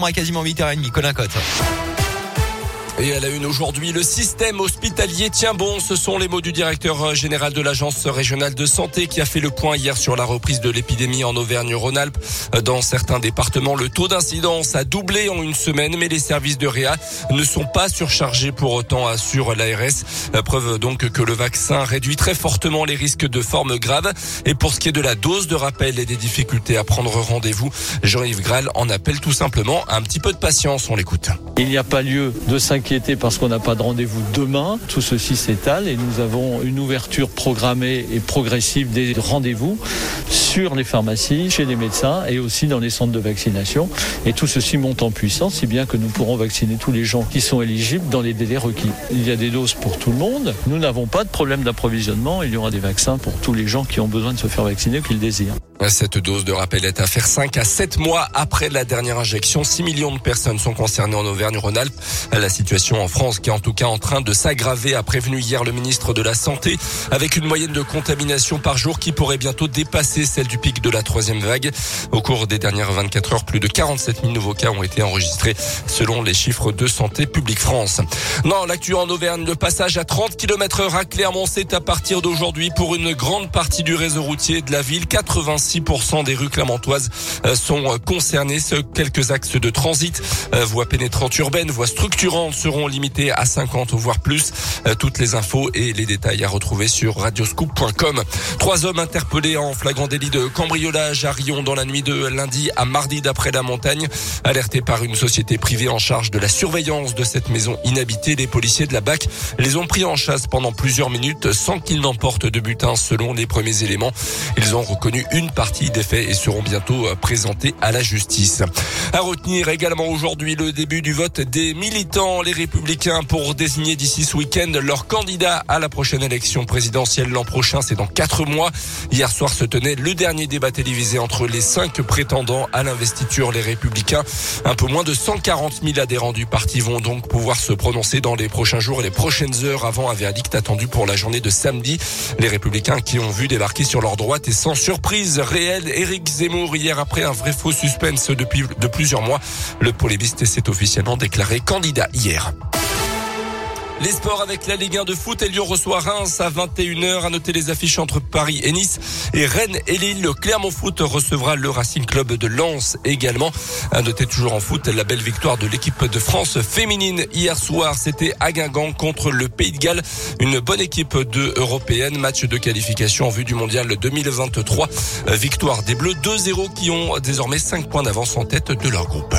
À quasiment 8h30, Colin Cotte. Et à la une aujourd'hui, le système hospitalier tient bon. Ce sont les mots du directeur général de l'agence régionale de santé qui a fait le point hier sur la reprise de l'épidémie en Auvergne-Rhône-Alpes. Dans certains départements, le taux d'incidence a doublé en une semaine, mais les services de réa ne sont pas surchargés pour autant, assure l'ARS. Preuve donc que le vaccin réduit très fortement les risques de formes graves. Et pour ce qui est de la dose de rappel et des difficultés à prendre rendez-vous, Jean-Yves Graal en appelle tout simplement un petit peu de patience. On l'écoute. Il n'y a pas lieu de s'inquiéter parce qu'on n'a pas de rendez-vous demain. Tout ceci s'étale et nous avons une ouverture programmée et progressive des rendez-vous sur les pharmacies, chez les médecins et aussi dans les centres de vaccination. Et tout ceci monte en puissance, si bien que nous pourrons vacciner tous les gens qui sont éligibles dans les délais requis. Il y a des doses pour tout le monde. Nous n'avons pas de problème d'approvisionnement. Il y aura des vaccins pour tous les gens qui ont besoin de se faire vacciner ou qui le désirent. Cette dose de rappel est à faire 5 à 7 mois après la dernière injection. 6 millions de personnes sont concernées en Auvergne-Rhône-Alpes. La situation en France qui est en tout cas en train de s'aggraver a prévenu hier le ministre de la Santé avec une moyenne de contamination par jour qui pourrait bientôt dépasser celle du pic de la troisième vague. Au cours des dernières 24 heures, plus de 47 000 nouveaux cas ont été enregistrés selon les chiffres de Santé publique France. Non, l'actu en Auvergne, le passage à 30 km heure à Clermont, c'est à partir d'aujourd'hui pour une grande partie du réseau routier de la ville. 86 6% des rues clermontoises euh, sont euh, concernées. Quelques axes de transit, euh, voies pénétrantes urbaines, voies structurantes seront limitées à 50 voire plus. Toutes les infos et les détails à retrouver sur radioscoop.com. Trois hommes interpellés en flagrant délit de cambriolage à Rion dans la nuit de lundi à mardi d'après la montagne. Alertés par une société privée en charge de la surveillance de cette maison inhabitée, les policiers de la BAC les ont pris en chasse pendant plusieurs minutes sans qu'ils n'emportent de butin selon les premiers éléments. Ils ont reconnu une partie des faits et seront bientôt euh, présentés à la justice. À retenir également aujourd'hui le début du vote des militants, les républicains, pour désigner d'ici ce week-end leur candidat à la prochaine élection présidentielle l'an prochain. C'est dans quatre mois. Hier soir se tenait le dernier débat télévisé entre les cinq prétendants à l'investiture, les républicains. Un peu moins de 140 000 adhérents du parti vont donc pouvoir se prononcer dans les prochains jours et les prochaines heures avant un verdict attendu pour la journée de samedi. Les républicains qui ont vu débarquer sur leur droite et sans surprise réel. Éric Zemmour hier après un vrai faux suspense depuis de plusieurs mois. Le polémiste s'est officiellement déclaré candidat hier. Les sports avec la Ligue 1 de foot et Lyon reçoit Reims à 21h. À noter les affiches entre Paris et Nice et Rennes et Lille. Le Clermont Foot recevra le Racing Club de Lens également. À noter toujours en foot la belle victoire de l'équipe de France féminine hier soir. C'était à Guingamp contre le Pays de Galles. Une bonne équipe de européenne. Match de qualification en vue du mondial 2023. Victoire des Bleus 2-0 qui ont désormais 5 points d'avance en tête de leur groupe.